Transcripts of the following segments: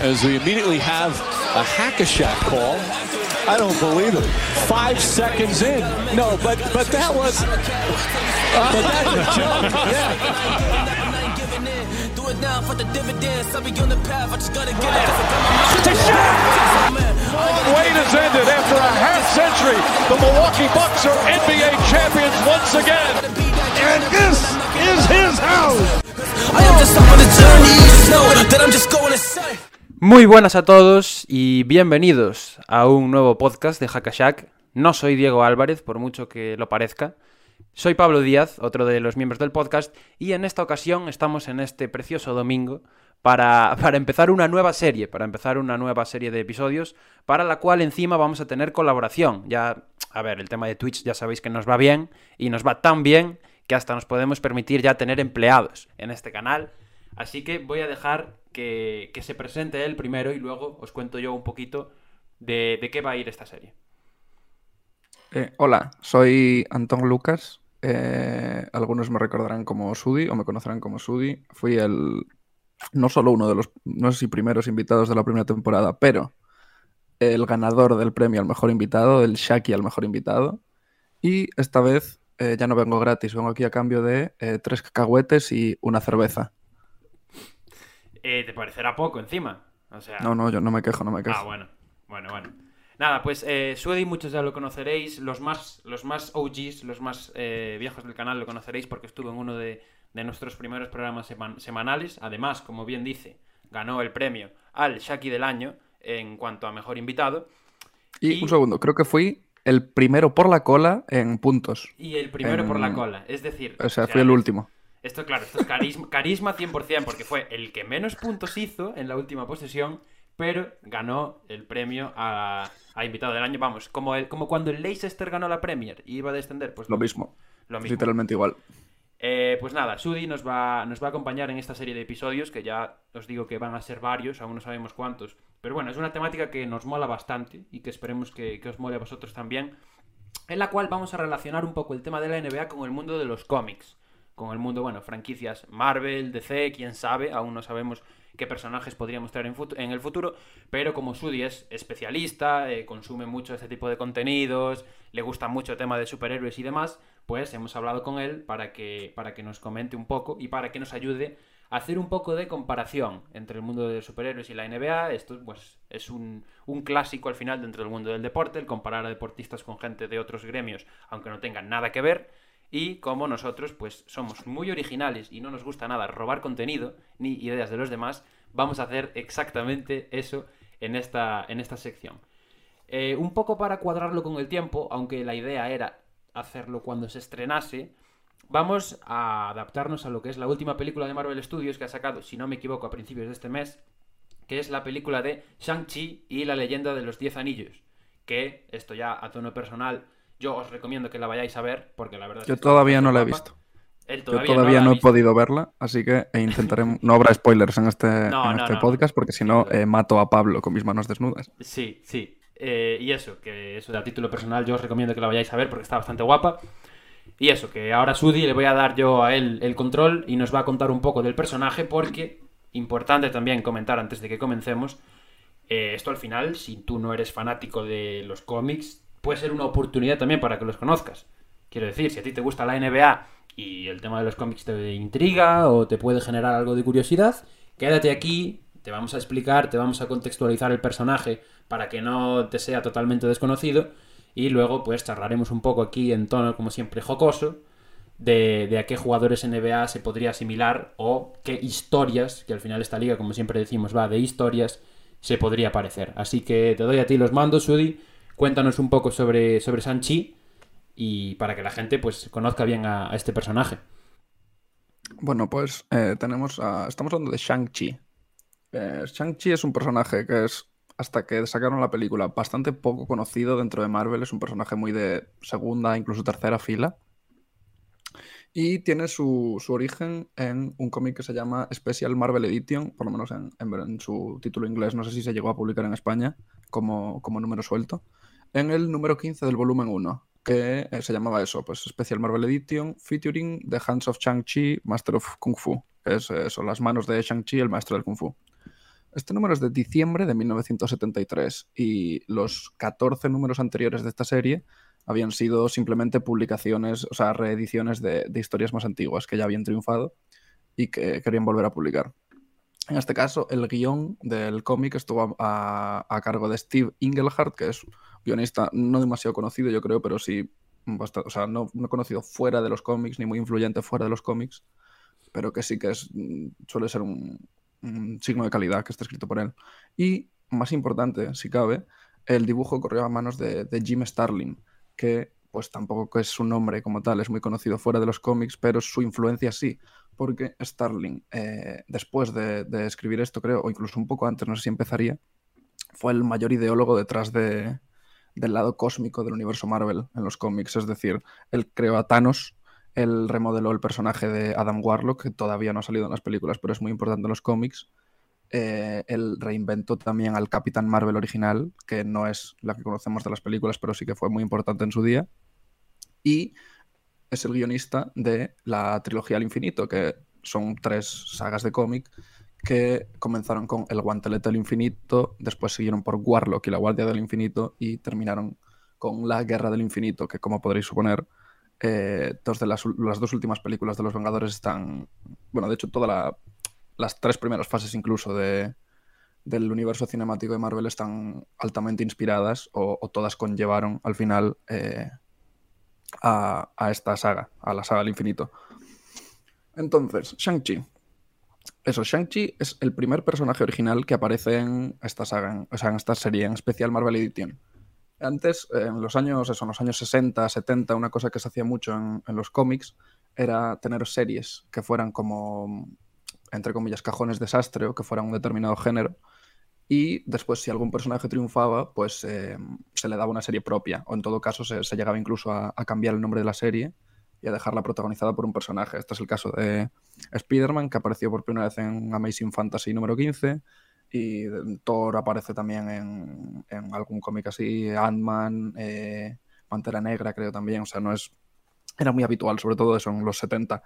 as we immediately have a hack-a-shack call. I don't believe it. Five seconds in. No, but but that was. but that's a joke. Yeah. Do it now for the dividends. I'll be on the path. I just gotta get it. To shot! Wait has ended after a half century. The Milwaukee Bucks are NBA champions once again. And this is his house. I am just on the journey. Just know that I'm just going to say. Muy buenas a todos y bienvenidos a un nuevo podcast de Hackashack. No soy Diego Álvarez, por mucho que lo parezca. Soy Pablo Díaz, otro de los miembros del podcast, y en esta ocasión estamos en este precioso domingo para, para empezar una nueva serie, para empezar una nueva serie de episodios, para la cual encima vamos a tener colaboración. Ya, a ver, el tema de Twitch ya sabéis que nos va bien y nos va tan bien que hasta nos podemos permitir ya tener empleados en este canal. Así que voy a dejar que, se presente él primero y luego os cuento yo un poquito de, de qué va a ir esta serie. Eh, hola, soy Antón Lucas. Eh, algunos me recordarán como Sudi o me conocerán como Sudi. Fui el, no solo uno de los, no sé si primeros invitados de la primera temporada, pero el ganador del premio al mejor invitado, del Shaki al mejor invitado. Y esta vez eh, ya no vengo gratis, vengo aquí a cambio de tres cacahuetes y una cerveza. Eh, ¿Te parecerá poco encima? O sea... No, no, yo no me quejo, no me quejo. Ah, bueno, bueno, bueno. Nada, pues eh, Suedi muchos ya lo conoceréis, los más, los más OGs, los más eh, viejos del canal lo conoceréis porque estuvo en uno de, de nuestros primeros programas seman- semanales. Además, como bien dice, ganó el premio al Shaki del año en cuanto a mejor invitado. Y, y- un segundo, creo que fui el primero por la cola en puntos. Y el primero por la cola. Es decir, O sea, fui el último. Esto, claro, esto es carisma, carisma 100%, porque fue el que menos puntos hizo en la última posesión, pero ganó el premio a, a invitado del año. Vamos, como, el, como cuando el Leicester ganó la Premier y iba a descender, pues Lo mismo. Lo mismo. Literalmente igual. Eh, pues nada, Sudi nos va, nos va a acompañar en esta serie de episodios, que ya os digo que van a ser varios, aún no sabemos cuántos. Pero bueno, es una temática que nos mola bastante y que esperemos que, que os mole a vosotros también, en la cual vamos a relacionar un poco el tema de la NBA con el mundo de los cómics. Con el mundo, bueno, franquicias Marvel, DC, quién sabe, aún no sabemos qué personajes podríamos traer en, en el futuro, pero como Sudi es especialista, eh, consume mucho este tipo de contenidos, le gusta mucho el tema de superhéroes y demás, pues hemos hablado con él para que, para que nos comente un poco y para que nos ayude a hacer un poco de comparación entre el mundo de los superhéroes y la NBA. Esto pues, es un, un clásico al final dentro del mundo del deporte, el comparar a deportistas con gente de otros gremios, aunque no tengan nada que ver. Y como nosotros pues somos muy originales y no nos gusta nada robar contenido ni ideas de los demás, vamos a hacer exactamente eso en esta, en esta sección. Eh, un poco para cuadrarlo con el tiempo, aunque la idea era hacerlo cuando se estrenase, vamos a adaptarnos a lo que es la última película de Marvel Studios que ha sacado, si no me equivoco, a principios de este mes, que es la película de Shang-Chi y la leyenda de los Diez Anillos. Que esto ya a tono personal, yo os recomiendo que la vayáis a ver, porque la verdad es Yo que está todavía no la he guapa. visto. Él Yo todavía, no, he visto. podido verla, así que e intentaré. No habrá spoilers en este, No, en no, este podcast, porque si no, eh, mato a Pablo con mis manos desnudas. Sí, sí. Eh, y eso, que eso de a título personal yo os recomiendo que la vayáis a ver porque está bastante guapa. Y eso, que ahora Sudi le voy a dar yo a él el control y nos va a contar un poco del personaje porque, importante también comentar antes de que comencemos, eh, esto al final, si tú no eres fanático de los cómics, puede ser una oportunidad también para que los conozcas. Quiero decir, si a ti te gusta la NBA y el tema de los cómics te intriga o te puede generar algo de curiosidad, quédate aquí, te vamos a explicar, te vamos a contextualizar el personaje para que no te sea totalmente desconocido y luego pues charlaremos un poco aquí en tono como siempre jocoso de, de a qué jugadores NBA se podría asimilar o qué historias, que al final esta liga como siempre decimos va de historias, se podría parecer. Así que te doy a ti los mandos, Sudi, cuéntanos un poco sobre, sobre Sanchi y para que la gente pues conozca bien a, este personaje. Bueno, pues eh, tenemos a- estamos hablando de Shang-Chi. Eh, Shang-Chi es un personaje que es, hasta que sacaron la película, bastante poco conocido dentro de Marvel. Es un personaje muy de segunda, incluso tercera fila. Y tiene su, su origen en un cómic que se llama Special Marvel Edition, por lo menos en, en- en su título inglés. No sé si se llegó a publicar en España como, como número suelto. En el número 15 del volumen 1, que eh, se llamaba eso, pues Special Marvel Edition, featuring The Hands of Shang-Chi, Master of Kung Fu. Es eh, eso, las manos de Shang-Chi, el maestro del Kung Fu. este número es de diciembre de 1973 y los 14 números anteriores de esta serie habían sido simplemente publicaciones, o sea, reediciones de historias más antiguas que ya habían triunfado y que querían volver a publicar. En este caso, el guion del cómic estuvo a, cargo de Steve Engelhardt, que es guionista no demasiado conocido, yo creo, pero sí, bastante, o sea, no, no conocido fuera de los cómics, ni muy influyente fuera de los cómics, pero que sí que es, mm, suele ser un, signo de calidad que está escrito por él. Y, más importante, si cabe, el dibujo corrió a manos de, de Jim Starlin, que pues tampoco es su nombre como tal, es muy conocido fuera de los cómics, pero su influencia sí, porque Starling, eh, después de, escribir esto, creo, o incluso un poco antes, no sé si empezaría, fue el mayor ideólogo detrás de, del lado cósmico del universo Marvel en los cómics. Es decir, él creó a Thanos, él remodeló el personaje de Adam Warlock, que todavía no ha salido en las películas, pero es muy importante en los cómics. Eh, él reinventó también al Capitán Marvel original, que no es la que conocemos de las películas, pero sí que fue muy importante en su día. Y es el guionista de la trilogía al infinito, que son tres sagas de cómic que comenzaron con El guantelete del infinito, después siguieron por Warlock y la Guardia del Infinito y terminaron con La Guerra del Infinito, que como podréis suponer, eh, dos de las, dos últimas películas de los Vengadores están, bueno, de hecho todas la, las tres primeras fases incluso de, del universo cinemático de Marvel están altamente inspiradas o, o todas conllevaron al final... Eh, a, esta saga, a la saga del infinito. Entonces, Shang-Chi. Eso, Shang-Chi es el primer personaje original que aparece en esta saga, en, o sea, en esta serie, en especial Marvel Edition. Antes, en los años, eso, en los años 60, 70, una cosa que se hacía mucho en, en los cómics era tener series que fueran como, entre comillas, cajones desastre o que fueran un determinado género y después si algún personaje triunfaba, pues eh, se le daba una serie propia, o en todo caso se, llegaba incluso a, cambiar el nombre de la serie y a dejarla protagonizada por un personaje. Este es el caso de Spider-Man, que apareció por primera vez en Amazing Fantasy número 15, y Thor aparece también en, en algún cómic así, Ant-Man, eh, Pantera Negra creo también, o sea, no es... Era muy habitual, sobre todo eso en los 70.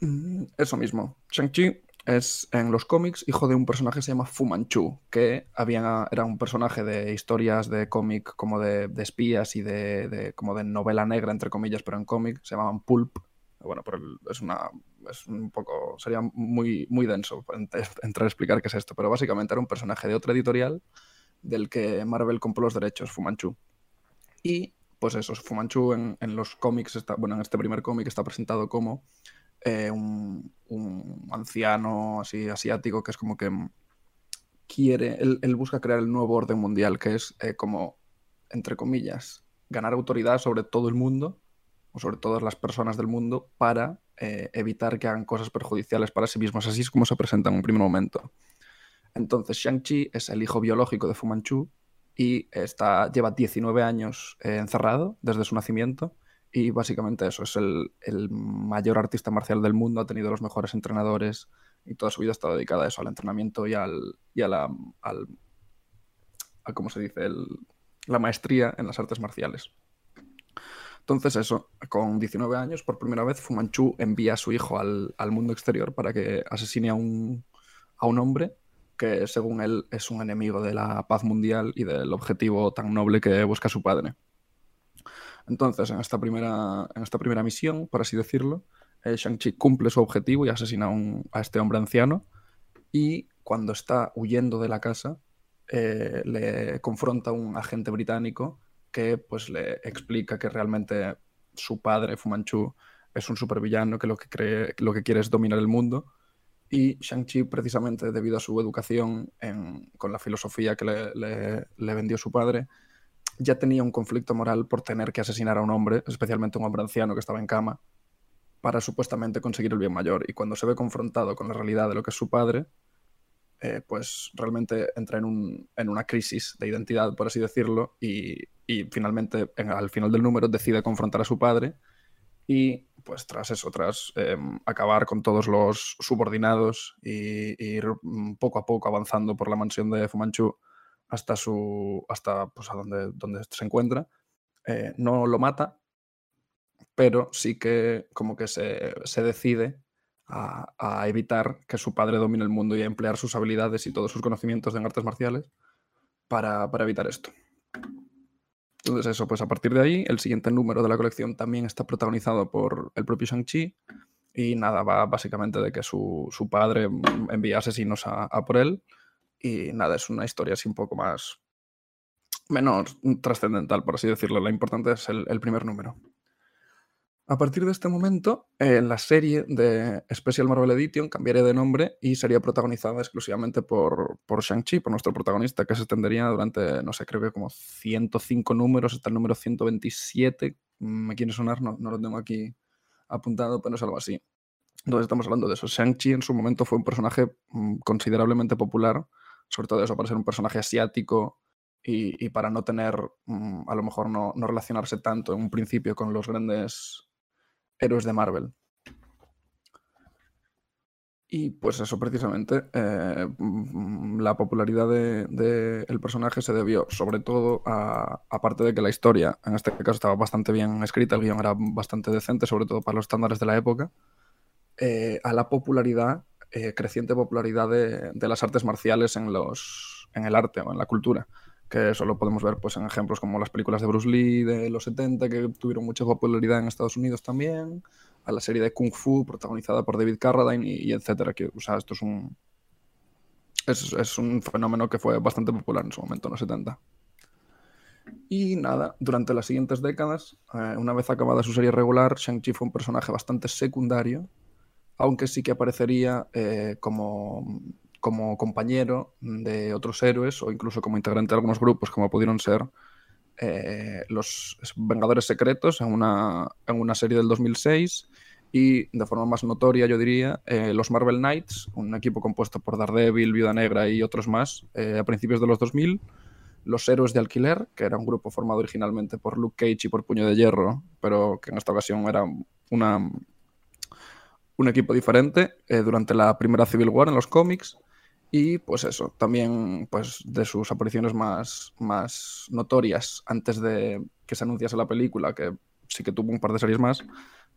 Mm, eso mismo. Shang-Chi es en los cómics hijo de un personaje que se llama Fu Manchu, que había, era un personaje de historias de cómic como de, de, espías y de, de, como de novela negra, entre comillas, pero en cómic se llamaban Pulp. Bueno, pero es una es un poco sería muy muy denso entrar a explicar qué es esto, pero básicamente era un personaje de otra editorial del que Marvel compró los derechos, Fu Manchu. Y pues eso, Fu Manchu en, en los cómics está, bueno, en este primer cómic está presentado como eh, un, anciano así asiático que es como que quiere, él, él busca crear el nuevo orden mundial, que es eh, como, entre comillas, ganar autoridad sobre todo el mundo o sobre todas las personas del mundo para eh, evitar que hagan cosas perjudiciales para sí mismos. Así es como se presenta en un primer momento. Entonces, Shang-Chi es el hijo biológico de Fu Manchu y está, lleva 19 años encerrado desde su nacimiento y básicamente eso, es el, el, mayor artista marcial del mundo, ha tenido los mejores entrenadores y toda su vida ha estado dedicada a eso, al entrenamiento y, al, y a la, al, a, ¿cómo se dice?, el, la maestría en las artes marciales. Entonces eso, con 19 años, por primera vez, Fu Manchu envía a su hijo al, al mundo exterior para que asesine a un, a un hombre que según él es un enemigo de la paz mundial y del objetivo tan noble que busca su padre. Entonces, en esta primera, en esta primera misión, por así decirlo, eh, Shang-Chi cumple su objetivo y asesina a, este hombre anciano. Y cuando está huyendo de la casa, eh, le confronta a un agente británico que pues, le explica que realmente su padre, Fu Manchu, es un supervillano que lo que, quiere es dominar el mundo. Y Shang-Chi, precisamente debido a su educación con la filosofía que le vendió su padre, ya tenía un conflicto moral por tener que asesinar a un hombre, especialmente un hombre anciano que estaba en cama, para supuestamente conseguir el bien mayor. Y cuando se ve confrontado con la realidad de lo que es su padre, eh, pues realmente entra en, un, en, una crisis de identidad, por así decirlo, y, y finalmente, en, al final del número, decide confrontar a su padre y pues tras eso, tras eh, acabar con todos los subordinados y, ir poco a poco avanzando por la mansión de Fumanchu, hasta su hasta pues a donde, donde se encuentra. Eh, no lo mata, pero sí que como que se, se, decide a, a evitar que su padre domine el mundo y a emplear sus habilidades y todos sus conocimientos en artes marciales para, para evitar esto. Entonces eso, pues a partir de ahí, el siguiente número de la colección también está protagonizado por el propio Shang-Chi y nada, va básicamente de que su, su padre envía asesinos a, a por él y nada, es una historia así un poco más menos trascendental, por así decirlo. La importante es el, el primer número. A partir de este momento, eh, la serie de Special Marvel Edition cambiaría de nombre y sería protagonizada exclusivamente por, por Shang-Chi, por nuestro protagonista, que se extendería durante, no sé, creo que como 105 números hasta el número 127. Me quiere sonar, no, no lo tengo aquí apuntado, pero es algo así. Entonces estamos hablando de eso. Shang-Chi en su momento fue un personaje mm, considerablemente popular, sobre todo eso, para ser un personaje asiático y, y para no tener, mm, a lo mejor no, no relacionarse tanto en un principio con los grandes héroes de Marvel. Y pues eso precisamente, eh, mm, la popularidad del de, el personaje se debió sobre todo a, aparte de que la historia, en este caso estaba bastante bien escrita, el guion era bastante decente, sobre todo para los estándares de la época, eh, a la popularidad, eh, creciente popularidad de, las artes marciales en, los, en el arte o en la cultura que eso lo podemos ver pues, en ejemplos como las películas de Bruce Lee de los 70, que tuvieron mucha popularidad en Estados Unidos también, a la serie de Kung Fu protagonizada por David Carradine y, y etcétera. Que, o sea, esto es un, es, un fenómeno que fue bastante popular en su momento, en los 70. Y nada, durante las siguientes décadas, eh, una vez acabada su serie regular, Shang-Chi fue un personaje bastante secundario, aunque sí que aparecería eh, como como compañero de otros héroes o incluso como integrante de algunos grupos, como pudieron ser eh, los Vengadores Secretos en una, en una serie del 2006 y de forma más notoria, yo diría, eh, los Marvel Knights, un equipo compuesto por Daredevil, Viuda Negra y otros más, a principios de los 2000. Los Héroes de Alquiler, que era un grupo formado originalmente por Luke Cage y por Puño de Hierro, pero que en esta ocasión era una, un equipo diferente eh, durante la primera Civil War en los cómics. Y pues eso, también pues de sus apariciones más, más notorias antes de que se anunciase la película, que sí que tuvo un par de series más,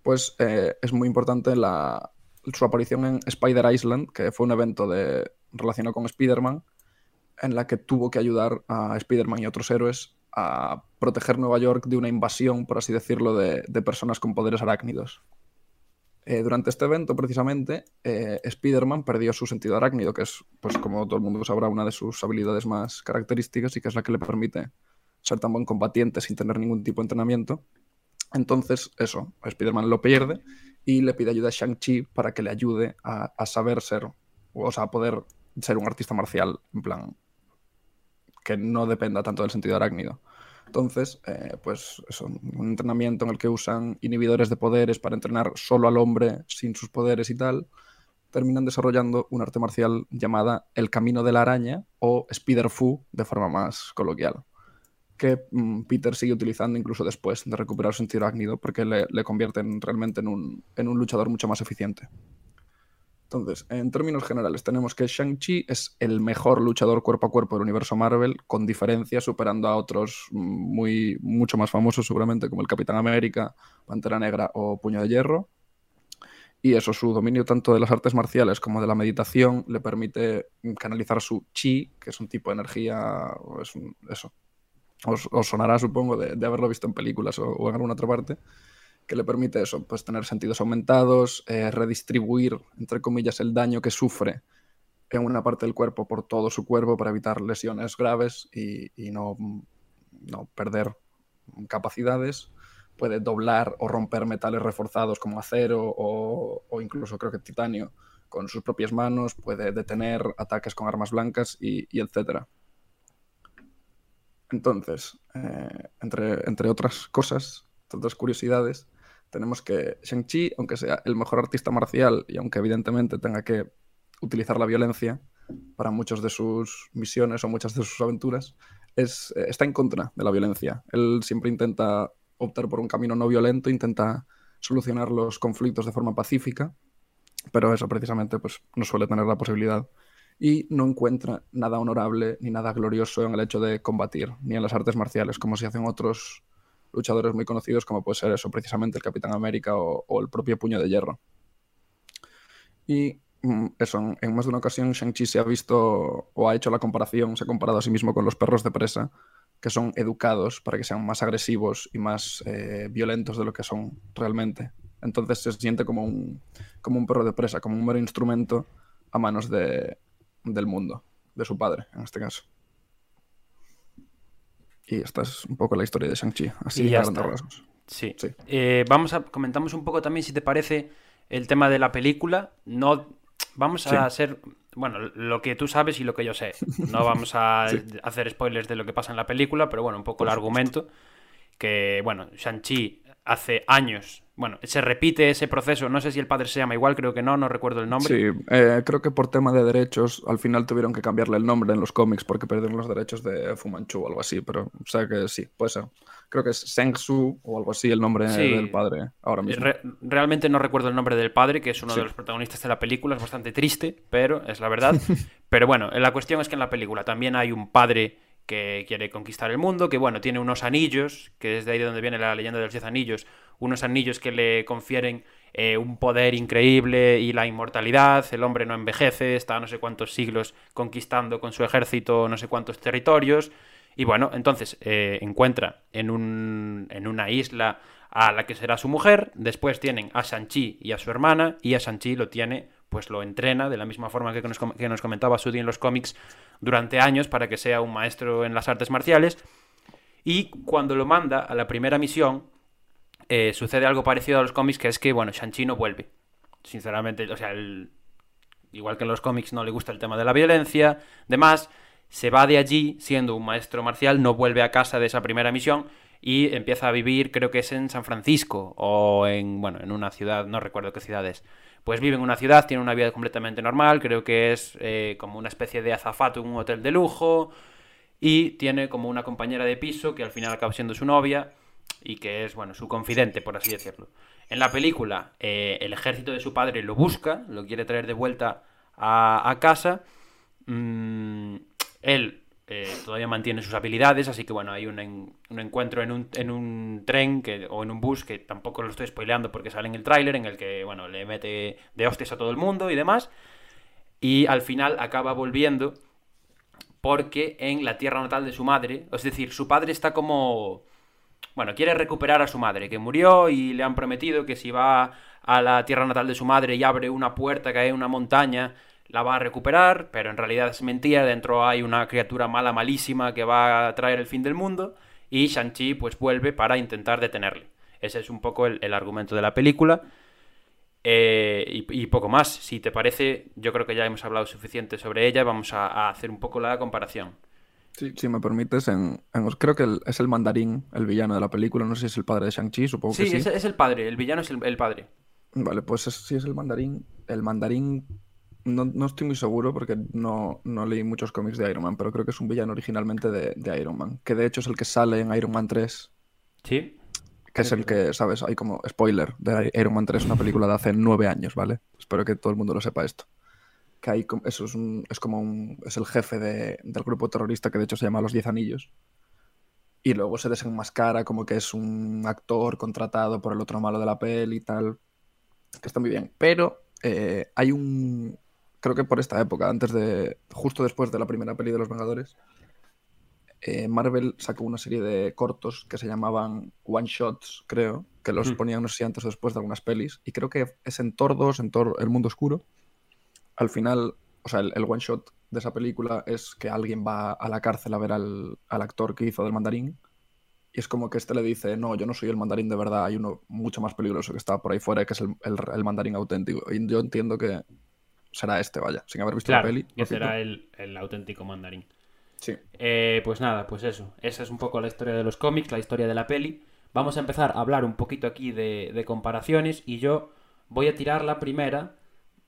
pues eh, es muy importante la, su aparición en Spider Island, que fue un evento de, relacionado con Spider-Man, en la que tuvo que ayudar a Spider-Man y otros héroes a proteger Nueva York de una invasión, por así decirlo, de, de personas con poderes arácnidos. Eh, durante este evento, precisamente, eh, Spider-Man perdió su sentido arácnido, que es, pues como todo el mundo sabrá, una de sus habilidades más características y que es la que le permite ser tan buen combatiente sin tener ningún tipo de entrenamiento. Entonces, eso, Spider-Man lo pierde y le pide ayuda a Shang-Chi para que le ayude a, a, saber ser, o sea, a poder ser un artista marcial, en plan, que no dependa tanto del sentido arácnido. Entonces, eh, pues eso, un entrenamiento en el que usan inhibidores de poderes para entrenar solo al hombre sin sus poderes y tal, terminan desarrollando un arte marcial llamada el camino de la araña o Spider Fu de forma más coloquial, que mmm, Peter sigue utilizando incluso después de recuperar su sentido arácnido porque le, le convierten realmente en un, en un luchador mucho más eficiente. Entonces, en términos generales, tenemos que Shang-Chi es el mejor luchador cuerpo a cuerpo del universo Marvel, con diferencia, superando a otros muy, mucho más famosos, seguramente, como el Capitán América, Pantera Negra o Puño de Hierro. Y eso, su dominio tanto de las artes marciales como de la meditación le permite canalizar su chi, que es un tipo de energía, es un, eso. Os, sonará, supongo, de, haberlo visto en películas o en alguna otra parte que le permite eso, pues tener sentidos aumentados, eh, redistribuir, entre comillas, el daño que sufre en una parte del cuerpo por todo su cuerpo para evitar lesiones graves y, y no, no, perder capacidades. Puede doblar o romper metales reforzados como acero o, incluso creo que titanio con sus propias manos, puede detener ataques con armas blancas y, y etcétera. Entonces, eh, entre, entre otras cosas, otras curiosidades, tenemos que Shang-Chi, aunque sea el mejor artista marcial y aunque evidentemente tenga que utilizar la violencia para muchas de sus misiones o muchas de sus aventuras, es, eh, está en contra de la violencia. Él siempre intenta optar por un camino no violento, intenta solucionar los conflictos de forma pacífica, pero eso precisamente pues, no suele tener la posibilidad y no encuentra nada honorable ni nada glorioso en el hecho de combatir, ni en las artes marciales, como se hacen otros luchadores muy conocidos como puede ser eso, precisamente el Capitán América o, el propio Puño de Hierro. Y mm, eso, en más de una ocasión Shang-Chi se ha visto o ha hecho la comparación, se ha comparado a sí mismo con los perros de presa, que son educados para que sean más agresivos y más eh, violentos de lo que son realmente. Entonces se siente como un, como un perro de presa, como un mero instrumento a manos de, del mundo, de su padre, en este caso. Y esta es un poco la historia de Shang-Chi, así ya a grandes está. rasgos. Sí. Sí. Eh, vamos a comentamos un poco también si te parece el tema de la película. No vamos a hacer bueno lo que tú sabes y lo que yo sé. No vamos a hacer spoilers de lo que pasa en la película, pero bueno un poco el argumento que bueno Shang-Chi hace años. Bueno, se repite ese proceso. No sé si el padre se llama igual, creo que no, no recuerdo el nombre. Sí, eh, creo que por tema de derechos al final tuvieron que cambiarle el nombre en los cómics porque perdieron los derechos de Fu Manchu o algo así, pero o sea que sí, puede ser. Creo que es Shang Su o algo así el nombre Sí. del padre ahora mismo. Re- realmente no recuerdo el nombre del padre, que es uno Sí. de los protagonistas de la película, es bastante triste, pero es la verdad. pero bueno, la cuestión es que en la película también hay un padre que quiere conquistar el mundo, que bueno, tiene unos anillos, que es de ahí de donde viene la leyenda de los diez anillos, unos anillos que le confieren eh, un poder increíble y la inmortalidad, el hombre no envejece, está no sé cuántos siglos conquistando con su ejército no sé cuántos territorios, y bueno, entonces eh, encuentra en, un, en una isla a la que será su mujer, después tienen a Shang-Chi y a su hermana, y a Shang-Chi lo tiene, pues lo entrena de la misma forma que nos, comentaba Sudi en los cómics durante años para que sea un maestro en las artes marciales, y cuando lo manda a la primera misión, eh, sucede algo parecido a los cómics, que es que, bueno, Shang-Chi no vuelve. Sinceramente, o sea, igual que en los cómics no le gusta el tema de la violencia, demás, se va de allí siendo un maestro marcial, no vuelve a casa de esa primera misión y empieza a vivir, creo que es en San Francisco o en, bueno, en una ciudad, no recuerdo qué ciudad es. Pues vive en una ciudad, tiene una vida completamente normal, creo que es eh, como una especie de azafato en un hotel de lujo y tiene como una compañera de piso que al final acaba siendo su novia y que es, bueno, su confidente, por así decirlo. En la película, eh, el ejército de su padre lo busca, lo quiere traer de vuelta a, casa. Mm, él eh, todavía mantiene sus habilidades, así que bueno, hay un, un encuentro en un, en un tren o en un bus, que tampoco lo estoy spoileando porque sale en el tráiler, en el que, bueno, le mete de hostias a todo el mundo y demás. Y al final acaba volviendo porque en la tierra natal de su madre, es decir, su padre está como... Bueno, quiere recuperar a su madre, que murió y le han prometido que si va a la tierra natal de su madre y abre una puerta hay en una montaña, la va a recuperar, pero en realidad es mentira, dentro hay una criatura mala, malísima, que va a traer el fin del mundo, y Shang-Chi pues vuelve para intentar detenerle. Ese es un poco el, el argumento de la película. Eh, y, y poco más. Si te parece, yo creo que ya hemos hablado suficiente sobre ella. Vamos a, a hacer un poco la comparación. Sí, si me permites, en, en- creo que el- es el mandarín, el villano de la película, no sé si es el padre de Shang-Chi, supongo que Sí, sí. es, es el padre, el villano es el, el padre. Vale, pues es- si es el mandarín, el mandarín no, no estoy muy seguro porque no, no leí muchos cómics de Iron Man, pero creo que es un villano originalmente de, de Iron Man, que de hecho es el que sale en Iron Man 3, Sí. que es el que, ¿sabes? Hay como spoiler de Iron Man 3, una película de hace nueve años, ¿vale? Espero que todo el mundo lo sepa esto. Que hay, eso es, un- es como un, es el jefe de- del grupo terrorista que de hecho se llama Los Diez Anillos. Y luego se desenmascara como que es un actor contratado por el otro malo de la peli y tal. Que está muy bien. Pero eh, hay un. Creo que por esta época, antes de. Justo después de la primera peli de Los Vengadores, eh, Marvel sacó una serie de cortos que se llamaban One Shots, creo. Que los Hmm. ponían, no sé si antes o después de algunas pelis. Y creo que es en Thor 2, en Thor El Mundo Oscuro. Al final, o sea, el, el one shot de esa película es que alguien va a la cárcel a ver al, al actor que hizo del mandarín. Y es como que este le dice, no, yo no soy el mandarín de verdad, hay uno mucho más peligroso que está por ahí fuera, que es el, el- el mandarín auténtico. Y yo entiendo que será este, vaya, sin haber visto Claro, la peli. que será el, el auténtico mandarín. Sí. Eh, pues nada, pues eso. Esa es un poco la historia de los cómics, la historia de la peli. Vamos a empezar a hablar un poquito aquí de, de comparaciones y yo voy a tirar la primera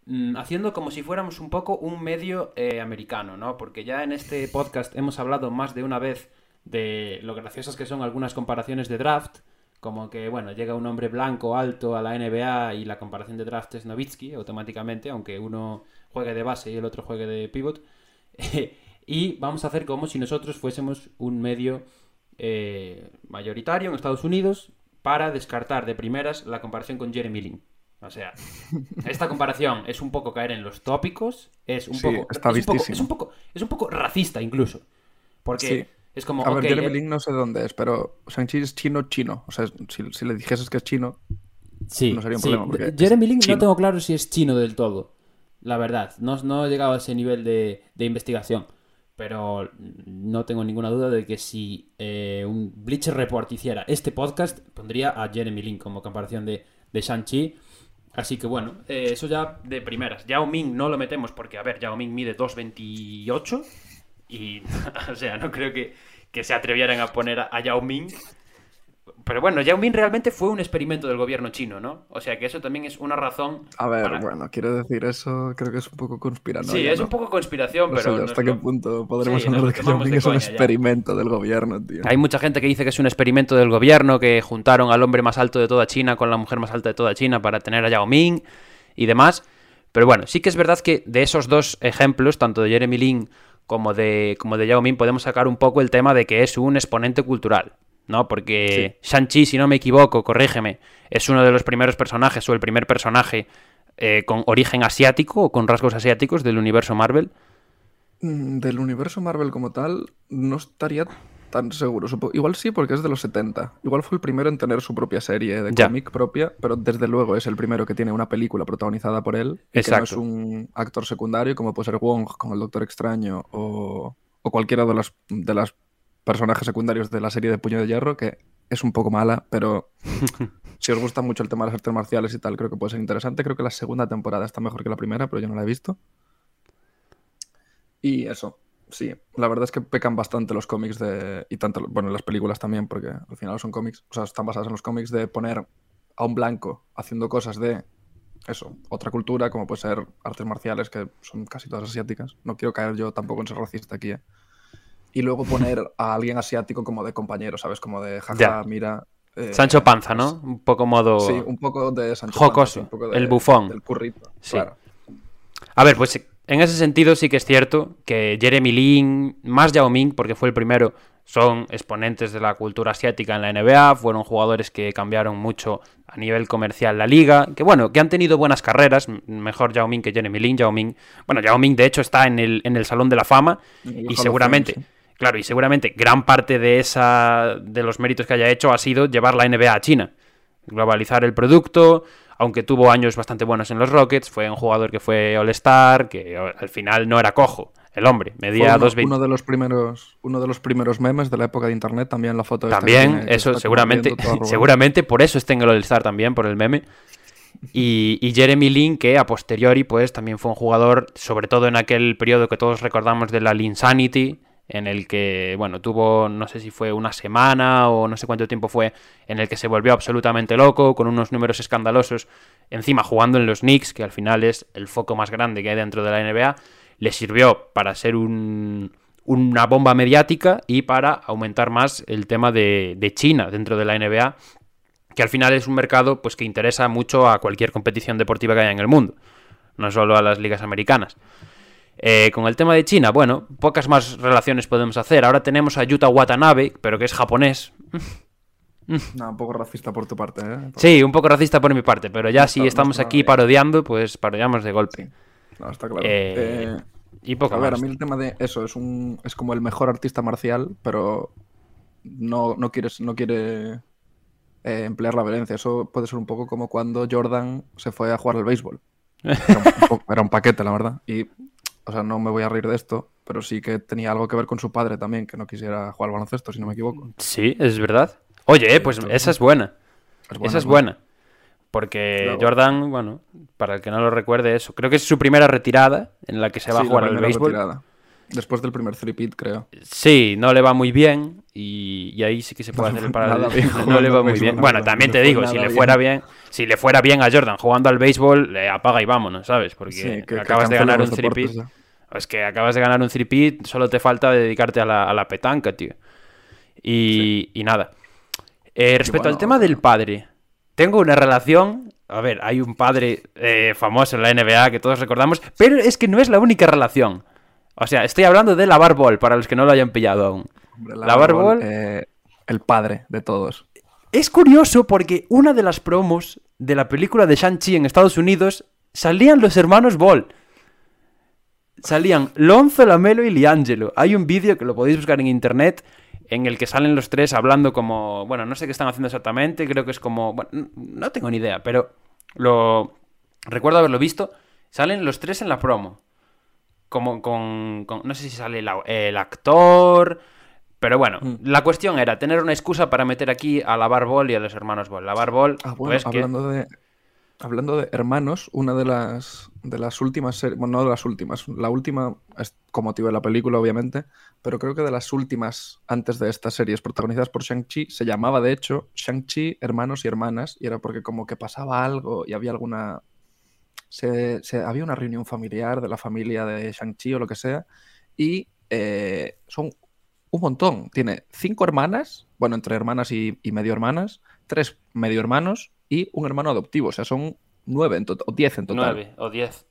mm, haciendo como si fuéramos un poco un medio eh, americano, ¿no? Porque ya en este podcast hemos hablado más de una vez de lo graciosas que son algunas comparaciones de draft, como que, bueno, llega un hombre blanco alto a la NBA y la comparación de draft es Novitsky automáticamente, aunque uno juegue de base y el otro juegue de pivot. y vamos a hacer como si nosotros fuésemos un medio eh, mayoritario en Estados Unidos para descartar de primeras la comparación con Jeremy Lin. O sea, esta comparación es un poco caer en los tópicos, es un Sí, poco está es un poco, vistísimo. es un poco es un poco racista incluso. Porque Sí. Es como A ver, Jeremy eh, Lin no sé dónde es, pero Shang-Chi es chino chino. O sea, si, si le dijeses que es chino, Sí, no sería un sí. problema, porque Jeremy Lin chino. no tengo claro si es chino del todo. La verdad, no, no he llegado a ese nivel de, de investigación. Pero no tengo ninguna duda de que si eh, un Bleacher Report hiciera este podcast, pondría a Jeremy Lin como comparación de, de Shang-Chi. Así que bueno, eh, eso ya de primeras. Yao Ming no lo metemos porque, a ver, Yao Ming mide 2.28 y, o sea, no creo que, que se atrevieran a poner a, a Yao Ming. Pero bueno, Yao Ming realmente fue un experimento del gobierno chino, ¿no? O sea que eso también es una razón. a ver, para- bueno, quiero decir eso, creo que es un poco conspiranoia. sí, es ¿no? un poco conspiración, No sé pero. yo nos hasta qué punto podremos Sí, hablar de que Yao Ming es un ya. experimento del gobierno, tío. Hay mucha gente que dice que es un experimento del gobierno, que juntaron al hombre más alto de toda China con la mujer más alta de toda China para tener a Yao Ming y demás. Pero bueno, sí que es verdad que de esos dos ejemplos, tanto de Jeremy Lin como de, como de Yao Ming, podemos sacar un poco el tema de que es un exponente cultural, ¿no? Porque Shang-Chi, si no me equivoco, corrígeme, es uno de los primeros personajes o el primer personaje eh, con origen asiático o con rasgos asiáticos del universo Marvel. Mm, Del universo Marvel como tal, no estaría tan seguro. Igual sí, porque es de los 70. Igual fue el primero en tener su propia serie de cómic propia, pero desde luego es el primero que tiene una película protagonizada por él. Y que no es Exacto. un actor secundario como puede ser Wong con el Doctor Extraño o, o cualquiera de los de las personajes secundarios de la serie de Puño de Hierro, que es un poco mala, pero si os gusta mucho el tema de las artes marciales y tal, creo que puede ser interesante. Creo que la segunda temporada está mejor que la primera, pero yo no la he visto. Y eso, sí, la verdad es que pecan bastante los cómics de. Y tanto, bueno, las películas también, porque al final son cómics, o sea, están basadas en los cómics de poner a un blanco haciendo cosas de. Eso, otra cultura, como puede ser artes marciales, que son casi todas asiáticas. No quiero caer yo tampoco en ser racista aquí, ¿eh? Y luego poner a alguien asiático como de compañero, ¿sabes? Como de jaja, Ya. mira. eh, Sancho Panza, pues, ¿no? Un poco modo... Sí, un poco de Sancho Jocoso, Panza, un poco de- el bufón. Del currito, Sí. claro. A ver, pues en ese sentido sí que es cierto que Jeremy Lin, más Yao Ming, porque fue el primero, son exponentes de la cultura asiática en la NBA, fueron jugadores que cambiaron mucho a nivel comercial la liga, que bueno, que han tenido buenas carreras, mejor Yao Ming que Jeremy Lin, Yao Ming, bueno, Yao Ming de hecho está en el, en el Salón de la Fama y seguramente, claro, y seguramente gran parte de esa de los méritos que haya hecho ha sido llevar la NBA a China, globalizar el producto, aunque tuvo años bastante buenos en los Rockets, fue un jugador que fue All-Star, que al final no era cojo, el hombre, medía uno, 2.20. uno de los primeros uno de los primeros memes de la época de internet también la foto que También, eso seguramente, seguramente por eso está en el All-Star también, por el meme. Y, y Jeremy Lin, que a posteriori, pues también fue un jugador, sobre todo en aquel periodo que todos recordamos de la Linsanity, en el que, bueno, tuvo, no sé si fue una semana o no sé cuánto tiempo fue, en el que se volvió absolutamente loco, con unos números escandalosos, encima jugando en los Knicks, que al final es el foco más grande que hay dentro de la NBA, le sirvió para ser un, una bomba mediática y para aumentar más el tema de, de China dentro de la NBA, que al final es un mercado pues, que interesa mucho a cualquier competición deportiva que haya en el mundo, no solo a las ligas americanas. Eh, con el tema de China, bueno, pocas más relaciones podemos hacer. Ahora tenemos a Yuta Watanabe, pero que es japonés. No, un poco racista por tu parte, ¿eh? Sí, un poco racista por mi parte, pero ya No si estamos aquí bien. parodiando, pues parodiamos de golpe. No, está claro. Eh, Eh, Y poco a ver, a mí el tema de eso es un es como el mejor artista marcial, pero no, no quieres no quiere eh, emplear la violencia. Eso puede ser un poco como cuando Jordan se fue a jugar al béisbol. Era un, un poco- era un paquete, la verdad. Y, o sea, no me voy a reír de esto, pero sí que tenía algo que ver con su padre también, que no quisiera jugar al baloncesto, si no me equivoco. Sí, es verdad. Oye, eh, pues esa es buena. Es buena, Esa es buena. Porque Jordan, bueno, para el que no lo recuerde eso, creo que es su primera retirada en la que se va Sí, a jugar la al béisbol. retirada. Después del primer three-peat, creo. Sí, no le va muy bien y, y ahí sí que se puede No hacer el paralelo. No le va muy bien. Bueno, también te digo, si le fuera bien, si le fuera bien a Jordan jugando al béisbol, le apaga y vámonos, ¿sabes? Porque Sí, que- que acabas de ganar un ya. Es que acabas de ganar un three solo te falta dedicarte a la, a la petanca, tío. Y, y nada. Eh, respecto al tema del padre, tengo una relación. A ver, hay un padre eh, famoso en la NBA que todos recordamos, pero es que no es la única relación. O sea, estoy hablando de Lavar Ball, para los que no lo hayan pillado aún. Hombre, Lavar Ball- eh, el padre de todos. Es curioso porque una de las promos de la película de Shang-Chi en Estados Unidos salían los hermanos Ball. Salían Lonzo, Lamelo y Liangelo. Hay un vídeo que lo podéis buscar en internet en el que salen los tres hablando como... Bueno, no sé qué están haciendo exactamente, creo que es como... Bueno, no tengo ni idea, pero lo... Recuerdo haberlo visto. Salen los tres en la promo. Como con... con- no sé si sale la- el actor... Pero bueno, Mm. la cuestión era tener una excusa para meter aquí a la Ball y a los hermanos Ball. La Ball, Ah, bueno, pues que... hablando de hablando de hermanos, una de las de las últimas series, bueno, no de las últimas, la última es con motivo de la película, obviamente, pero creo que de las últimas antes de estas series protagonizadas por Shang-Chi se llamaba de hecho Shang-Chi hermanos y hermanas y era porque como que pasaba algo y había alguna se, se- había una reunión familiar de la familia de Shang-Chi o lo que sea y eh, son un montón. Tiene cinco hermanas, bueno, entre hermanas y, y medio hermanas, tres medio hermanos y un hermano adoptivo. O sea, son nueve en total, o diez en total. Nueve o diez.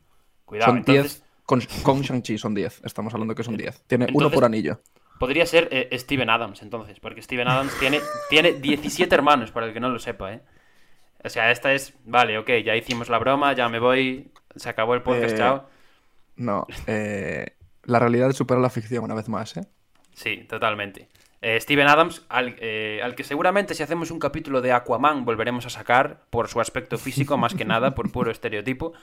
Cuidado, Son entonces... diez. Con, con Shang-Chi son diez. Estamos hablando que son diez. Tiene uno por anillo. Podría ser eh, Steven Adams, entonces, porque Steven Adams tiene, tiene 17 hermanos, para el que no lo sepa, ¿eh? O sea, esta es, vale, ok, ya hicimos la broma, ya me voy, se acabó el podcast, Eh, chao. No. eh, la realidad supera la ficción una vez más, ¿eh? Sí, totalmente. Eh, Steven Adams, al, eh, al que seguramente si hacemos un capítulo de Aquaman volveremos a sacar por su aspecto físico, más que nada, por puro estereotipo,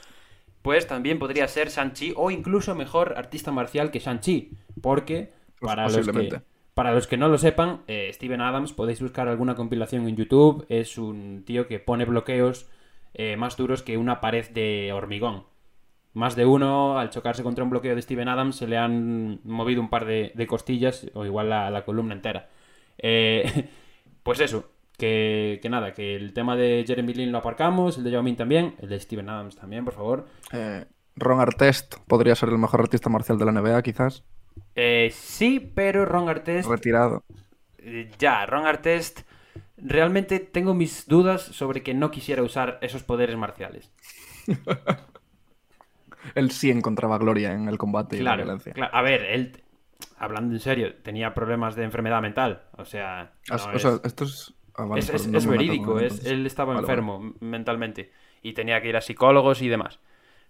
pues también podría ser Shang-Chi o incluso mejor artista marcial que Shang-Chi, porque Pues para los, que. Para los que no lo sepan, eh, Steven Adams, podéis buscar alguna compilación en YouTube, es un tío que pone bloqueos eh, más duros que una pared de hormigón. Más de uno, al chocarse contra un bloqueo de Steven Adams, se le han movido un par de, costillas o igual la, la columna entera. Eh, pues eso, que, que nada, que el tema de Jeremy Lin lo aparcamos, el de Yao Ming también, el de Steven Adams también, por favor. Eh, Ron Artest podría ser el mejor artista marcial de la NBA, quizás. Eh, sí, pero Ron Artest... Retirado. eh, ya, Ron Artest... Realmente tengo mis dudas sobre que no quisiera usar esos poderes marciales. Él sí encontraba gloria en el combate y la Claro, violencia. claro. A ver, él, hablando en serio, tenía problemas de enfermedad mental. O sea, Ah, no o sea, es- esto es. ah, vale, es, es- no es me meto verídico, él, es- entonces. él estaba Vale, enfermo mentalmente y tenía que ir a psicólogos y demás.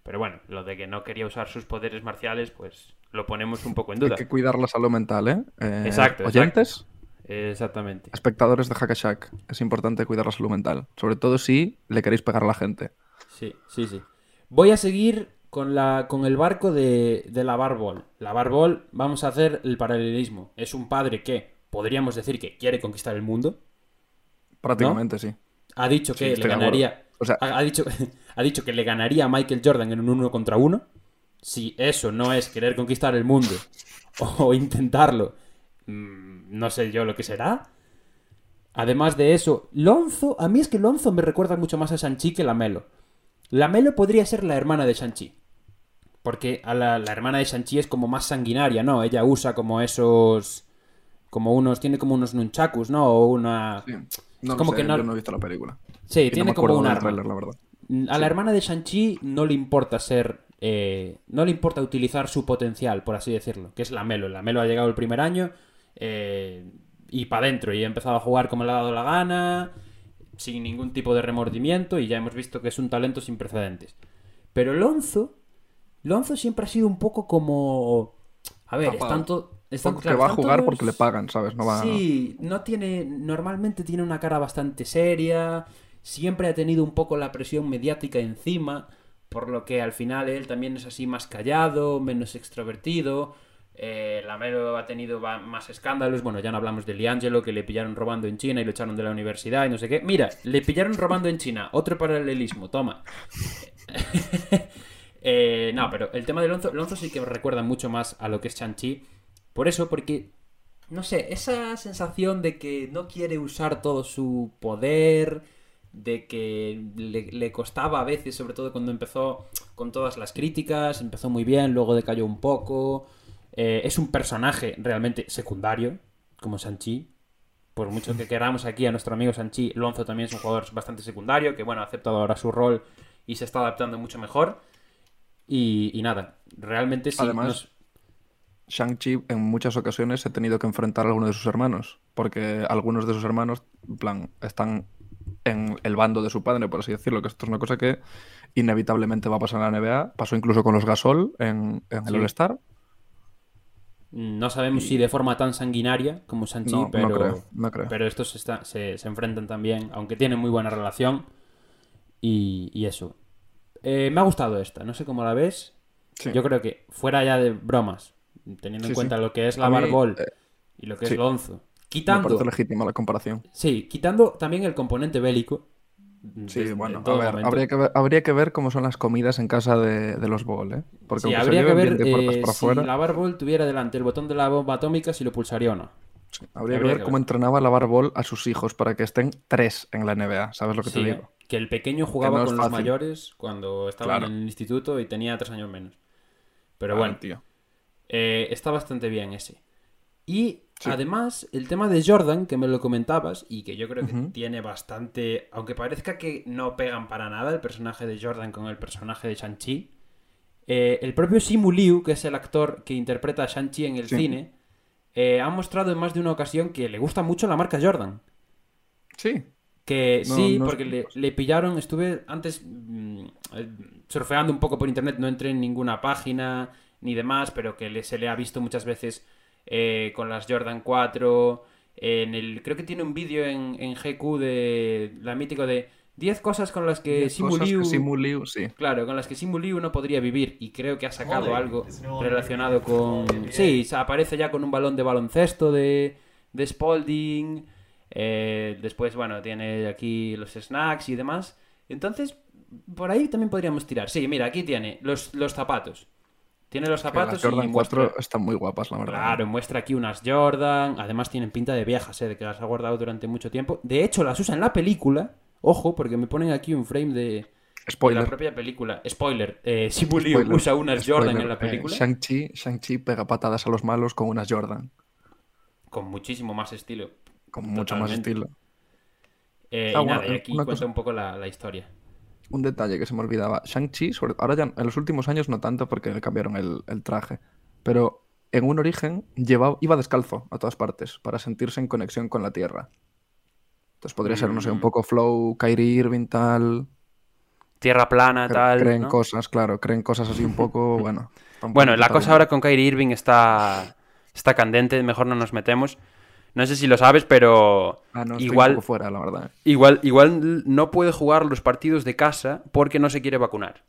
Pero bueno, lo de que no quería usar sus poderes marciales, pues lo ponemos un poco en Hay duda. que cuidar la salud mental, ¿eh? Eh, Exacto, Oyentes, Exactamente. espectadores de Hackashack, es importante cuidar la salud mental. Sobre todo si le queréis pegar a la gente. Sí, sí, sí. Voy a seguir con, la, con el barco de, de la Barbol. La Barbol, vamos a hacer el paralelismo. Es un padre que, podríamos decir que quiere conquistar el mundo. Prácticamente, sí. Ha dicho que Sí, le ganaría. O sea- ha, ha dicho, ha dicho que le ganaría a Michael Jordan en un uno contra uno. Si eso no es querer conquistar el mundo o intentarlo, mm, no sé yo lo que será. Además de eso, Lonzo, a mí es que Lonzo me recuerda mucho más a Shang-Chi que la Melo. La Melo podría ser la hermana de Shang-Chi. Porque a la, la hermana de Shang-Chi es como más sanguinaria, ¿no? Ella usa como esos. Como unos. Tiene como unos nunchakus, ¿no? O una. Sí. No como sé, que no- yo no he visto la película. Sí, no tiene me como un arma. la verdad. A la hermana de Shang-Chi no le importa ser. eh, no le importa utilizar su potencial, por así decirlo, que es la Melo. La Melo ha llegado el primer año eh, y para adentro y ha empezado a jugar como le ha dado la gana, sin ningún tipo de remordimiento y ya hemos visto que es un talento sin precedentes. Pero Lonzo. Lonzo siempre ha sido un poco como. A ver, Tapado. están, to- están Poco claro, que va a jugar todos- porque le pagan, ¿sabes? No va Sí, no tiene. Normalmente tiene una cara bastante seria. Siempre ha tenido un poco la presión mediática encima. Por lo que al final él también es así más callado, menos extrovertido. Eh, Lamelo ha tenido más escándalos. Bueno, ya no hablamos de Liangelo, que le pillaron robando en China y lo echaron de la universidad y no sé qué. Mira, le pillaron robando en China. Otro paralelismo, toma. Eh, no, pero el tema de Lonzo, sí que recuerda mucho más a lo que es Shang-Chi. Por eso, porque, no sé, esa sensación de que no quiere usar todo su poder, de que le, le costaba a veces, sobre todo cuando empezó con todas las críticas, empezó muy bien, luego decayó un poco. Eh, es un personaje realmente secundario, como Shang-Chi. Por mucho que queramos aquí a nuestro amigo Sanchi, Lonzo también es un jugador bastante secundario, que bueno, ha aceptado ahora su rol y se está adaptando mucho mejor. Y, y nada, realmente sí. Además, nos- Shang-Chi en muchas ocasiones se ha tenido que enfrentar a alguno de sus hermanos, porque algunos de sus hermanos, en plan, están en el bando de su padre, por así decirlo, que esto es una cosa que inevitablemente va a pasar en la NBA. Pasó incluso con los Gasol en, en el Sí. All-Star. No sabemos si de forma tan sanguinaria como Sanchi, No, no pero, creo, no creo. pero estos está- se, se enfrentan también, aunque tienen muy buena relación. Y, y eso. Eh, me ha gustado esta, no sé cómo la ves. Sí. Yo creo que fuera ya de bromas, teniendo en cuenta lo que es la Barbol eh, y lo que es Lonzo, Me quitando, parece legítima la comparación. sí, quitando también el componente bélico. Sí, desde- bueno, a ver, habría que ver, habría que ver cómo son las comidas en casa de, de los Ball, ¿eh? Porque Sí, se habría que ver bien de puertas eh, para si la Barbol tuviera delante el botón de la bomba atómica, si lo pulsaría o no. sí, habría que ver que cómo ver. entrenaba la Barbol a sus hijos para que estén tres en la NBA, ¿sabes lo que Sí, te digo? que el pequeño jugaba no con los mayores cuando estaba Claro. en el instituto y tenía tres años menos. Pero Claro, bueno, tío. eh, está bastante bien ese. Y Sí. además, el tema de Jordan, que me lo comentabas, y que yo creo que tiene bastante. Aunque parezca que no pegan para nada el personaje de Jordan con el personaje de Shang-Chi. eh, el propio Simu Liu, que es el actor que interpreta a Shang-Chi en el Sí. cine, eh, ha mostrado en más de una ocasión que le gusta mucho la marca Jordan. Sí, Que No, sí, no porque le, le pillaron, estuve antes mm, eh, surfeando un poco por internet, no entré en ninguna página ni demás, pero que le- se le ha visto muchas veces eh, con las Jordan 4, en el, creo que tiene un vídeo en, en GQ de la mítico de 10 cosas con las que Diez Simu sí. Claro, con las que Simu Liu no podría vivir y creo que ha sacado algo relacionado con... Sí, aparece ya con un balón de baloncesto de, de Spalding. eh, después, bueno, tiene aquí los snacks y demás. Entonces, por ahí también podríamos tirar. Sí, mira, aquí tiene los, los zapatos. Tiene los zapatos las Jordan y 4 muestra... están muy guapas, la verdad. Claro, muestra aquí unas Jordan. Además tienen pinta de viejas, ¿eh? de que las ha guardado durante mucho tiempo. De hecho, las usa en la película. Ojo, porque me ponen aquí un frame de, de la Spoiler. propia película. Spoiler. Eh, Simu Liu Spoiler, usa unas Jordan spoiler, en la eh, película. Shang-Chi Shang-Chi pega patadas a los malos con unas Jordan. Con muchísimo más estilo. Con mucho más estilo. Eh, Ah, y nada, y aquí cuenta cosa- un poco la, la historia. Un detalle que se me olvidaba. Shang-Chi, sobre- ahora ya en los últimos años no tanto porque le cambiaron el, el traje. Pero en un origen llevaba, iba descalzo a todas partes para sentirse en conexión con la tierra. Entonces podría ser, no sé, un Mm. poco flow, Kyrie Irving, tal. Tierra plana, Cre- tal. creen ¿no? cosas, claro, creen cosas así un poco, bueno. un Bueno, la cosa ahora con Kyrie Irving está, está candente, mejor no nos metemos. No sé si lo sabes, pero Ah, no, igual, poco fuera, la verdad. igual, igual no puede jugar los partidos de casa porque no se quiere vacunar.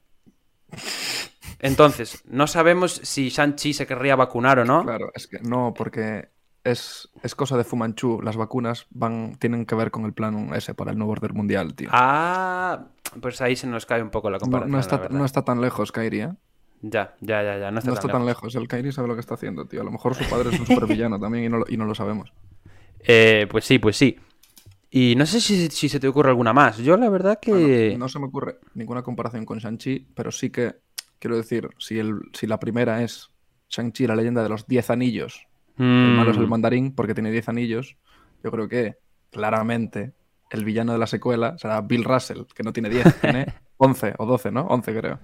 Entonces, no sabemos si Shang-Chi se querría vacunar o no. Claro, es que no, porque es, es cosa de Fumanchu. Las vacunas van, tienen que ver con el plan ese para el nuevo orden mundial, tío. Ah, pues ahí se nos cae un poco la comparación. no está, no está tan lejos, ¿eh? Ya, ya, ya, ya, no está, No tan, está tan lejos. lejos. El Kyrie sabe lo que está haciendo, tío. A lo mejor su padre es un supervillano también y no, lo, y no lo sabemos. Eh, pues sí, pues sí. Y no sé si, si se te ocurre alguna más. Yo la verdad que... Bueno, no se me ocurre ninguna comparación con Shang-Chi, pero sí que, quiero decir, si, el, si la primera es Shang-Chi, la leyenda de los 10 anillos, el malo es el Mm, mandarín porque tiene 10 anillos, yo creo que claramente el villano de la secuela será Bill Russell, que no tiene 10, tiene 11 o 12, ¿no? 11 creo.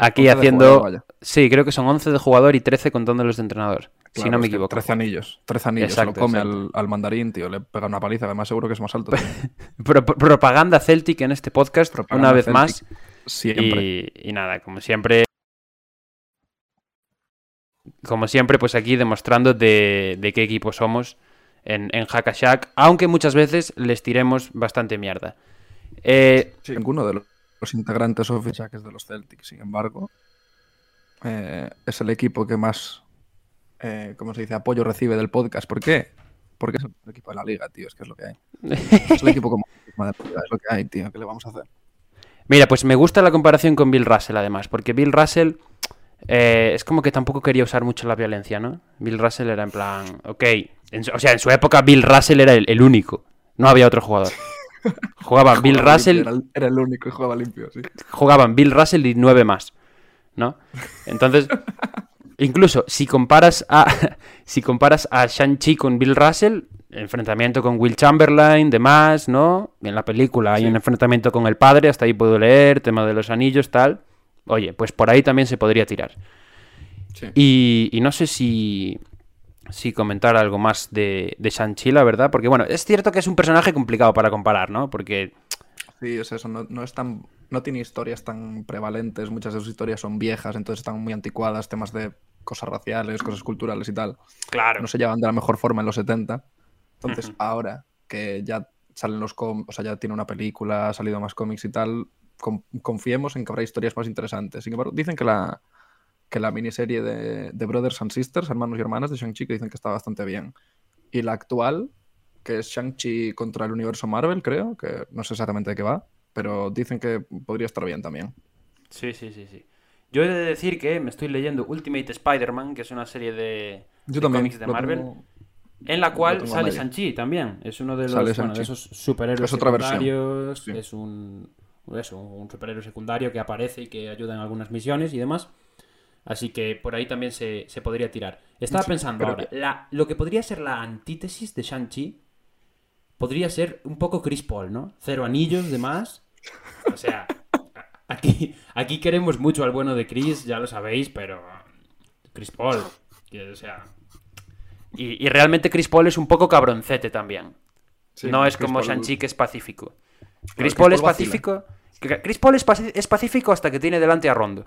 Aquí 11 de haciendo... jugador. Sí, creo que son 11 de jugador y 13 contando los de entrenador. si no me equivoco. 13 anillos, 13 anillos, Exacto, se lo come al, al mandarín, tío, le pega una paliza, además seguro que es más alto. Pro- propaganda Celtic en este podcast, Propaganda una vez Celtic, más. Siempre. Y, y nada, como siempre. Como siempre, pues aquí demostrando de, de qué equipo somos en, en Hack a Shack, aunque muchas veces les tiremos bastante mierda. Eh, Sí, ninguno de los, los integrantes oficiales de los Celtics, sin embargo, eh, es el equipo que más, eh, ¿cómo se dice?, apoyo recibe del podcast. ¿Por qué? Porque es el equipo de la liga, tío, es que es lo que hay. Es el equipo como es lo que hay, tío, ¿qué le vamos a hacer? Mira, pues me gusta la comparación con Bill Russell, además, porque Bill Russell eh, es como que tampoco quería usar mucho la violencia, ¿no? Bill Russell era en plan, ok, en su- o sea, en su época Bill Russell era el, el único, no había otro jugador. Jugaba Bill Jugaba Russell, limpio, Era el, era el único y jugaba limpio, sí. jugaban Bill Russell y nueve más, ¿no? Entonces, incluso si comparas a si comparas a Shang-Chi con Bill Russell, enfrentamiento con Will Chamberlain, demás, ¿no? En la película hay Sí. un enfrentamiento con el padre, hasta ahí puedo leer, tema de los anillos, tal. Oye, pues por ahí también se podría tirar. Sí. Y, y no sé si, si comentar algo más de, de Shang-Chi, la verdad, porque bueno, es cierto que es un personaje complicado para comparar, ¿no? Porque Sí, es eso, no, no es tan, no tiene historias tan prevalentes, muchas de sus historias son viejas, entonces están muy anticuadas, temas de cosas raciales, cosas culturales y tal. Claro. No se llevan de la mejor forma en los 70. Entonces, ahora que ya salen los cómics, o sea, ya tiene una película, ha salido más cómics y tal, con- confiemos en que habrá historias más interesantes. Sin embargo, dicen que la, que la miniserie de, de Brothers and Sisters, hermanos y hermanas de Shang-Chi, que dicen que está bastante bien. Y la actual, que es Shang-Chi contra el universo Marvel, creo, que no sé exactamente de qué va, pero dicen que podría estar bien también. Sí, sí, sí, sí. Yo he de decir que me estoy leyendo Ultimate Spider-Man, que es una serie de, de cómics de Marvel, tengo- en la cual sale. Shang-Chi también. Es uno de los, bueno, de esos superhéroes Es otra secundarios. Sí. Es un, eso, un superhéroe secundario que aparece y que ayuda en algunas misiones y demás. Así que por ahí también se, se podría tirar. Estaba Sí, pensando ahora, que- la- lo que podría ser la antítesis de Shang-Chi podría ser un poco Chris Paul, ¿no? Cero anillos de más. O sea, aquí, aquí queremos mucho al bueno de Chris, ya lo sabéis, pero Chris Paul, que, o sea... Y, y realmente Chris Paul es un poco cabroncete también. Sí, no es Chris como Shang-Chi que es pacífico. Chris Chris Paul Paul es vacila. pacífico. Chris Paul es pacífico hasta que tiene delante a Rondo.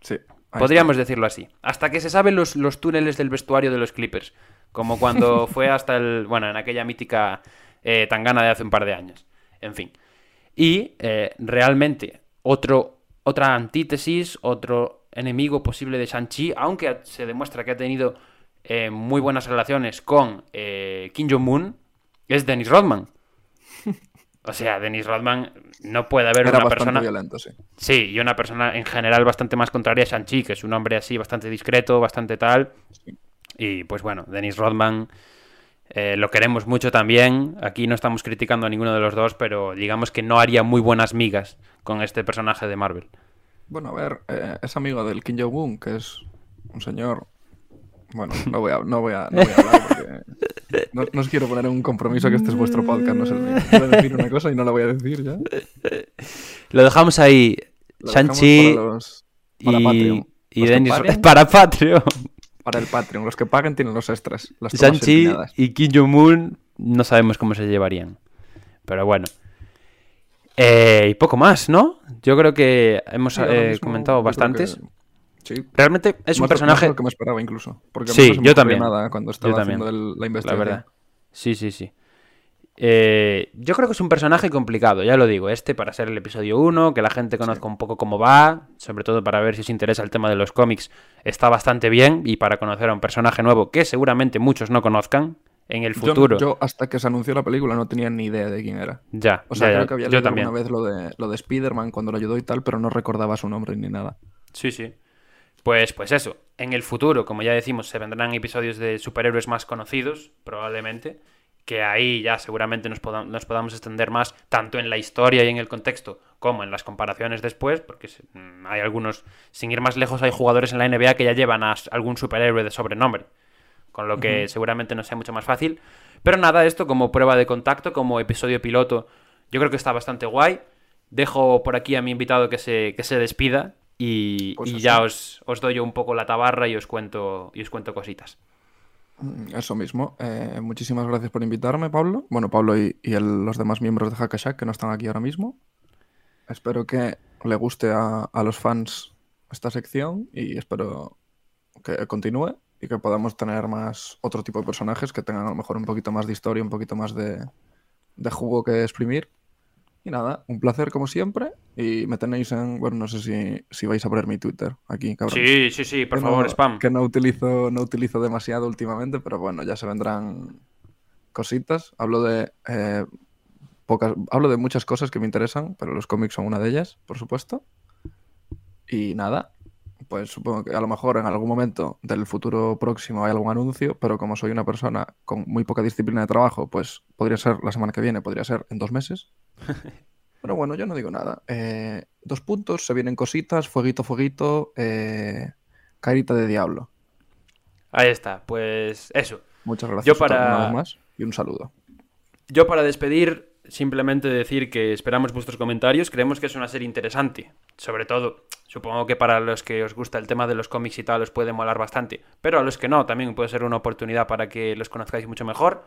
Sí. Ahí Podríamos decirlo así. Hasta que se saben los, los túneles del vestuario de los Clippers. Como cuando fue hasta el. Bueno, en aquella mítica eh, tangana de hace un par de años. En fin. Y eh, realmente, otro, otra antítesis, otro enemigo posible de Shang-Chi, aunque se demuestra que ha tenido eh, muy buenas relaciones con eh, Kim Jong-un, es Dennis Rodman. O sea, Dennis Rodman no puede haber Era una persona. violento, sí. Sí, y una persona en general bastante más contraria a Shang-Chi, que es un hombre así bastante discreto, bastante tal. Y pues bueno, Dennis Rodman eh, lo queremos mucho también. Aquí no estamos criticando a ninguno de los dos, pero digamos que no haría muy buenas migas con este personaje de Marvel. Bueno, a ver, eh, es amigo del Kim Jong-un, que es un señor. Bueno, no voy a, no voy a, no voy a hablar porque no, no os quiero poner en un compromiso que este es vuestro podcast, no es el mío. Voy a decir una cosa y no la voy a decir ya. Lo dejamos ahí. Shang-Chi para los- para y, Patreon. y Los que Dennis paguen, para Patreon. para el Patreon. Los que paguen tienen los extras. Las y Kim Jong-un no sabemos cómo se llevarían. Pero bueno. Eh, y poco más, ¿no? Yo creo que hemos Sí, eh, mismo comentado bastantes. Sí, Realmente es un personaje. más lo que me esperaba incluso. Porque Sí, no yo también. nada cuando estaba también. haciendo el- la La investigación. verdad. Sí, sí, sí. Eh, yo creo que es un personaje complicado, ya lo digo. Este para ser el episodio 1, que la gente conozca un poco cómo va, sobre todo para ver si os interesa el tema de los cómics, está bastante bien. Y para conocer a un personaje nuevo que seguramente muchos no conozcan en el Yo- futuro. Yo, hasta que se anunció la película no tenía ni idea de quién era. Ya, O sea, ya, creo que había yo leído también. alguna vez lo de, lo de Spider-Man cuando lo ayudó y tal, pero no recordaba su nombre ni nada. Sí, sí. Pues, pues eso, en el futuro, como ya decimos, se vendrán episodios de superhéroes más conocidos, probablemente, que ahí ya seguramente nos, poda- nos podamos extender más, tanto en la historia y en el contexto, como en las comparaciones después, porque mm, hay algunos, sin ir más lejos, hay jugadores en la NBA que ya llevan a algún superhéroe de sobrenombre, con lo que seguramente nos sea mucho más fácil. Pero nada, esto como prueba de contacto, como episodio piloto, yo creo que está bastante guay. Dejo por aquí a mi invitado que se, que se despida y, Pues y ya os, os doy yo un poco la tabarra y os cuento, y os cuento cositas. Mm, Eso mismo. Eh, muchísimas gracias por invitarme, Pablo. Bueno, Pablo y, y el- los demás miembros de Hackashack que no están aquí ahora mismo. Espero que le guste a, a los fans esta sección y espero que continúe y que podamos tener más otro tipo de personajes que tengan a lo mejor un poquito más de historia, un poquito más de, de jugo que exprimir. Y nada, un placer como siempre. Y me tenéis en. Bueno, no sé si, si vais a poner mi Twitter aquí, cabrón. Sí, sí, sí, por que favor, no- spam. Que no utilizo, no utilizo demasiado últimamente, pero bueno, ya se vendrán cositas. Hablo de eh, pocas, hablo de muchas cosas que me interesan, pero los cómics son una de ellas, por supuesto. Y nada, pues supongo que a lo mejor en algún momento del futuro próximo hay algún anuncio, pero como soy una persona con muy poca disciplina de trabajo, pues podría ser la semana que viene, podría ser en dos meses. Pero bueno, yo no digo nada. Eh, dos puntos, se vienen cositas, fueguito, fueguito, eh, carita de diablo. Ahí está, pues eso. Muchas gracias Yo para- una vez más y un saludo. Yo para despedir, simplemente decir que esperamos vuestros comentarios. Creemos que es una serie interesante. Sobre todo, supongo que para los que os gusta el tema de los cómics y tal os puede molar bastante. Pero a los que no, también puede ser una oportunidad para que los conozcáis mucho mejor.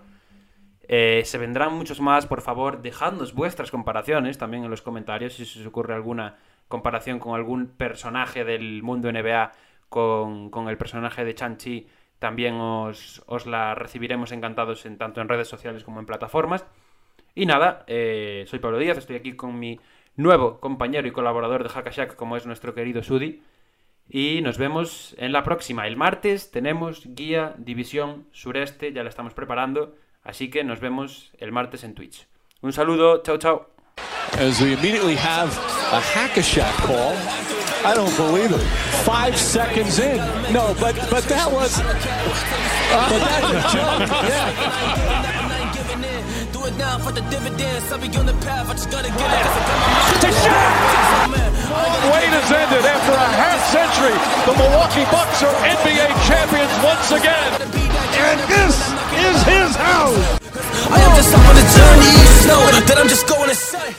Eh, se vendrán muchos más, por favor, dejadnos vuestras comparaciones también en los comentarios si se os ocurre alguna comparación con algún personaje del mundo NBA con, con el personaje de Chanchi, también os, os la recibiremos encantados en, tanto en redes sociales como en plataformas. Y nada, eh, soy Pablo Díaz, estoy aquí con mi nuevo compañero y colaborador de Hackashack, como es nuestro querido Sudi. Y nos vemos en la próxima. El martes tenemos guía División Sureste, ya la estamos preparando. Así que nos vemos el martes en Twitch. Un saludo, chao, chao. As we immediately have a Hackashack call. I don't believe it. Five seconds in. No, but but that was. But that's a joke. Yeah. Do it now for the dividends. I'll be on the path. I just gotta get it. Wait has ended after a half century. The Milwaukee Bucks are NBA champions once again. And this is his house. I am just on a journey. You know that I'm just going to say.